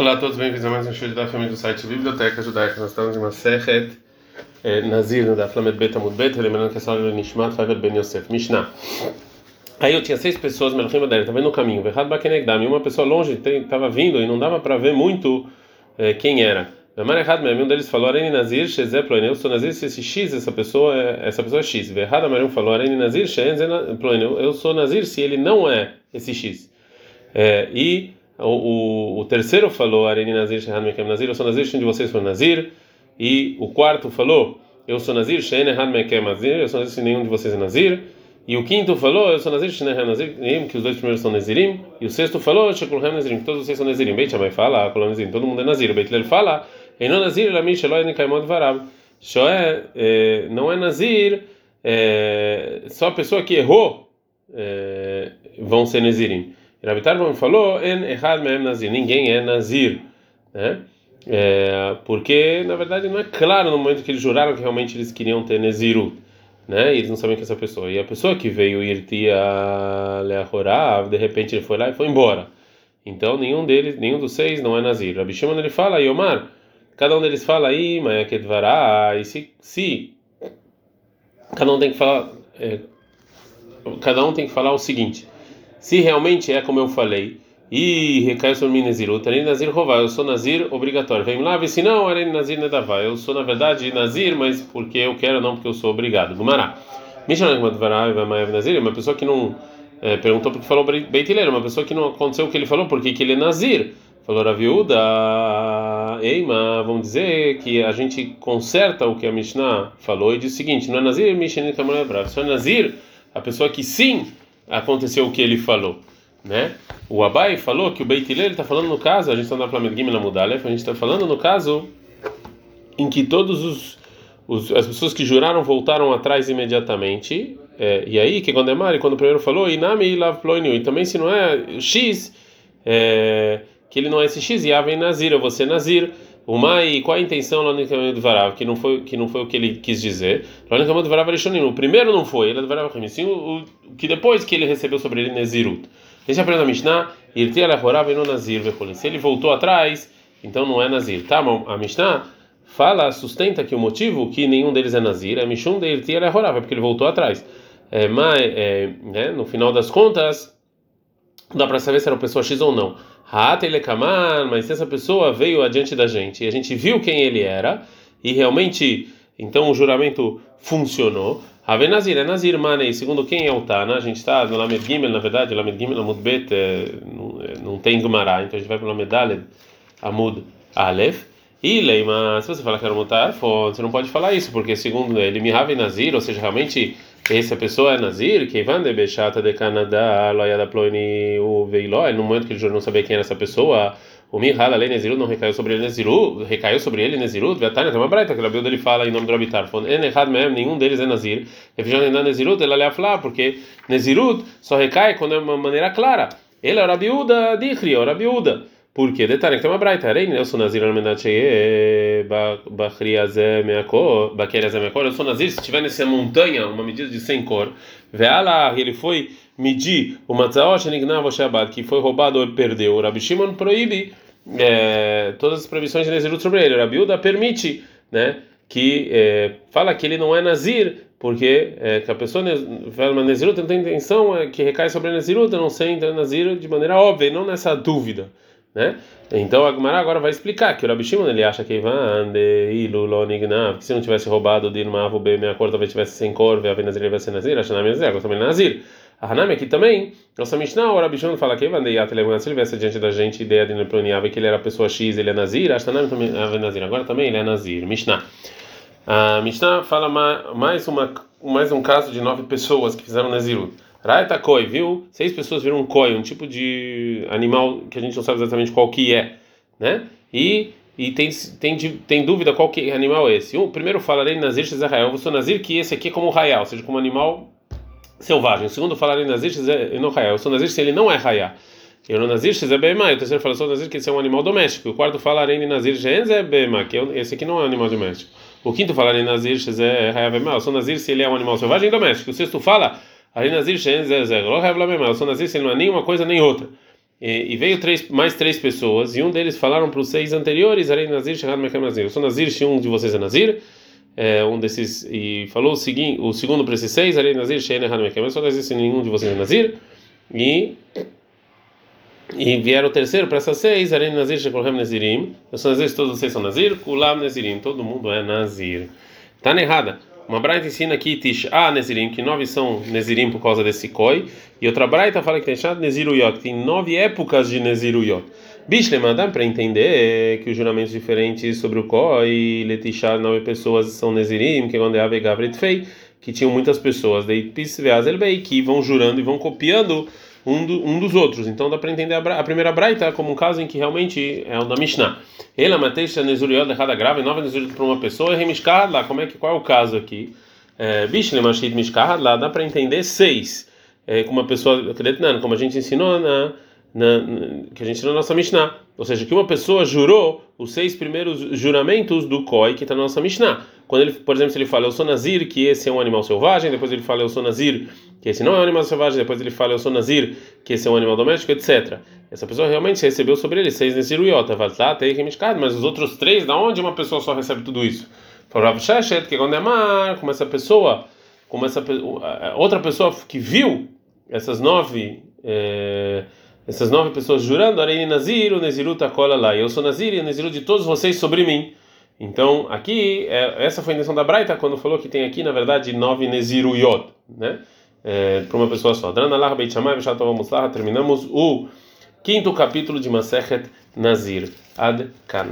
Olá a todos, bem-vindos a mais um show da família do site Biblioteca Judaica. Nós estamos em uma eh, Nazir, no da Flamet Bet Amud Bet, lembrando que essa aula é Nishmat Favel Ben Yosef, Mishnah. Aí eu tinha seis pessoas, Melchim Adel, estava no caminho, Verhad Bakenegdam, e uma pessoa longe estava vindo e não dava para ver muito eh, quem era. Namar errado um deles falou, Areni Nazir, Shezé Ploeneu, eu sou Nazir, se esse X, essa pessoa é, essa pessoa é X. Verhad Amarim falou, Areni Nazir, Shezé Ploeneu, eu sou Nazir se ele não é esse X. É, e o, o, o, terceiro falou, Areni Nazir, Shehan Mekem Nazir, eu sou Nazir, se um de vocês for Nazir. E o quarto falou, eu sou Nazir, Shehan Ehan Mekem Nazir, eu sou Nazir, se nenhum de vocês é Nazir. E o quinto falou, eu sou Nazir, Shehan Nazir, que os dois primeiros são Nazirim. E o sexto falou, Shekulhem Nazirim, que todos vocês são Nazirim. Beit Shammai fala, Nazirim, todo mundo é Nazir. Beit Lel fala, Einon Nazir, Lami Sheloi Nikaimod Varab. Shoé é, não é Nazir, é, só a pessoa que errou é, vão ser Nazirim. Rabi Tarfon falou, en errad mehem nazir, ninguém é nazir, né? É, porque na verdade não é claro no momento que eles juraram que realmente eles queriam ter nezirut, né? E eles não sabem que é essa pessoa. E a pessoa que veio irtia leahorav, de repente ele foi lá e foi embora. Então nenhum deles, nenhum dos seis não é nazir. Rabi Shimon ele fala, Yomar, cada um deles fala aí, mayakedvará, e se, se cada um tem que falar, é, cada um tem que falar o seguinte se realmente é como eu falei, e recai sobre mim Nazirut, Arei Nazir Rová, eu sou Nazir obrigatório. Vem lá, se não, Arei Nazir Nedavá, eu sou na verdade Nazir, mas porque eu quero, não porque eu sou obrigado. Gumará. Nazir, uma pessoa que não é, perguntou porque falou Beitileiro, uma pessoa que não aconteceu o que ele falou, porque que ele é Nazir. Falou a viúda, Eima, vamos dizer que a gente conserta o que a Mishnah falou e diz o seguinte: não é Nazir, Mishnah Kamarabra, só é Nazir, a pessoa que sim aconteceu o que ele falou, né? O Abai falou que o Beit Hillel está falando no caso, a gente está na Plamed Gimel Mudalef, a gente está falando no caso em que todos os, os, as pessoas que juraram voltaram atrás imediatamente. É, e aí, que quando é Mari, quando o primeiro falou, Inami e também se não é X, é, que ele não é esse X, Yavem Nazir, eu vou ser Nazir. O Mai, qual a intenção lá no caminho do Varav? Que não foi que não foi o que ele quis dizer. Lá no caminho do Varav O primeiro não foi, ele é Varav sim o, o que depois que ele recebeu sobre ele Nezirut. A gente aprende a Mishnah, Irti Alahorav e no Nazir Se ele voltou atrás, então não é Nazir. Tá, a Mishnah fala, sustenta que o motivo que nenhum deles é Nazir é Mishum de Irti Alahorav, é porque ele voltou atrás. É, mas, é, né, no final das contas, dá para saber se era uma pessoa X ou não. Ha'atelekaman, mas se essa pessoa veio adiante da gente. E a gente viu quem ele era. E realmente então o juramento funcionou. Ave Nazir é Nazir Manei, segundo quem é o Tana, a gente está no Lamed Gimel, na verdade, Lamed Gimel Amud Bet é, não, é, não tem Gumará, então a gente vai para o Lamed Aled Amud Aleph. E Leima, se você falar que era mutar, você não pode falar isso, porque segundo ele, Mihave Nazir, ou seja, realmente essa pessoa é Nazir, que van de Bechata de Canadá, Loyada Ploini, o Veiló, no momento que ele não sabia quem era essa pessoa, o Mihal, além Neziru, não recaiu sobre ele Neziru, recaiu sobre ele Neziru, Vetania, tem uma breita que a Bíblia ele fala em nome do Rabitar, falando, nenhum deles é Nazir, refrigerando na Nezirut, ele ia falar, porque Nezirut só recai quando é uma maneira clara. Ele é o Rabiuda, Dichri, é o Rabiuda. Por quê? Detalhe, que tem uma braita. Eu sou nazir meakor, baqueriazé meakor. Eu sou nazir se tiver nessa montanha uma medida de 100 cor. Veala, ele foi medir o matzaot nignav shabbat, que foi roubado ou perdeu. O Rabi Shimon proíbe é, todas as proibições de Nezirut sobre ele. O Rabi Uda permite, né? Que é, fala que ele não é nazir, porque é, que a pessoa uma Nezirut não tem intenção é, que recai sobre a Nezirut, não sei, então nazir de maneira óbvia, não nessa dúvida né? Então a Gemara agora vai explicar que o Rabi Shimon ele acha que Ivan que se não tivesse roubado de Irmavu B, minha cor talvez tivesse sem cor, a Venazir vai ser Nazir, a Shanami Nazir, também Nazir. A Hanami aqui também, nossa Mishnah, o Rabi Shimon fala que Ivan de Yat Levan, se ele viesse diante da gente ideia de Neploniava que ele era a pessoa X, ele é Nazir, a Shanami também é Nazir, agora também ele é Nazir. Mishnah. A Mishnah fala mais, uma, mais um caso de nove pessoas que fizeram Nazirut. Raeta koi, viu? Seis pessoas viram um koi, um tipo de animal que a gente não sabe exatamente qual que é, né? E e tem, tem, tem dúvida qual que animal é esse. Um, primeiro falarei Nazir Israel, eu sou Nazir que esse aqui é como Raial, ou seja, como animal selvagem. O segundo falarei Nazir não Raial, eu sou Nazir se ele não é Raial. Eu não Nazir Bema, o terceiro fala sou Nazir que esse é um animal doméstico. O quarto falarei Nazir Bema, que esse aqui não é um animal doméstico. O quinto falarei Nazir Raial eu sou Nazir se ele é um animal selvagem doméstico. O sexto fala Aí Nazir Shen Zezer, eu sou Nazir se não é nem uma coisa nem outra. e, e veio três, mais três pessoas, e um deles falaram para os seis anteriores, Arei Nazir, Mekem Nazir. Eu sou Nazir, se um de vocês é Nazir, é, um desses, e falou o, seguinte, o segundo para esses seis, Arei Nazir, Shahad Mekem Eu sou Nazir, se nenhum de vocês é Nazir, e, e vieram o terceiro para essas seis, Arei Nazir, Shekolhem Nazirim. Eu sou Nazir, todos vocês são Nazir, Kulam Nazirim, todo mundo é Nazir. Está errada. Uma braita ensina aqui Tish A Nezirim, que nove são Nezirim por causa desse koi, e outra braita fala que tem Shad Neziruyot, que tem nove épocas de Neziruyot. Bishlema, dá para entender que os juramentos diferentes sobre o koi, Letishá, nove pessoas são Nezirim, que é quando é Ave Gavret Fei, que tinham muitas pessoas, daí Pisveazelbei, que vão jurando e vão copiando um, do, um dos outros. Então dá para entender a, a, primeira braita como um caso em que realmente é o da Mishnah. Ela mateisha nezuriot lechada grave, nova para uma pessoa, remishkahad lá. Como é que qual é o caso aqui? É, Bishle mishkahad lá, dá para entender seis. É, com uma pessoa, como a gente ensinou na, na, que a gente ensinou na nossa Mishnah. Ou seja, que uma pessoa jurou os seis primeiros juramentos do Koi que está na nossa Mishnah. Quando ele, por exemplo, se ele fala eu sou Nazir, que esse é um animal selvagem, depois ele fala eu sou Nazir, que esse não é um animal selvagem, depois ele fala eu sou Nazir, que esse é um animal doméstico, etc. Essa pessoa realmente recebeu sobre ele seis Naziruyota, mas os outros três, da onde uma pessoa só recebe tudo isso? Falou Sheshet, que quando é mar, como essa pessoa, como essa outra pessoa que viu essas nove. É, essas nove pessoas jurando, Arei Nazir, o Naziru Takola lá. Eu sou Nazir e Naziru de todos vocês sobre mim. Então, aqui, é, essa foi a intenção da Braita quando falou que tem aqui, na verdade, nove Neziruyot, né? É, para uma pessoa só. Dranalah Beit Shammai Terminamos o quinto capítulo de Masechet Nazir. Ad Kan.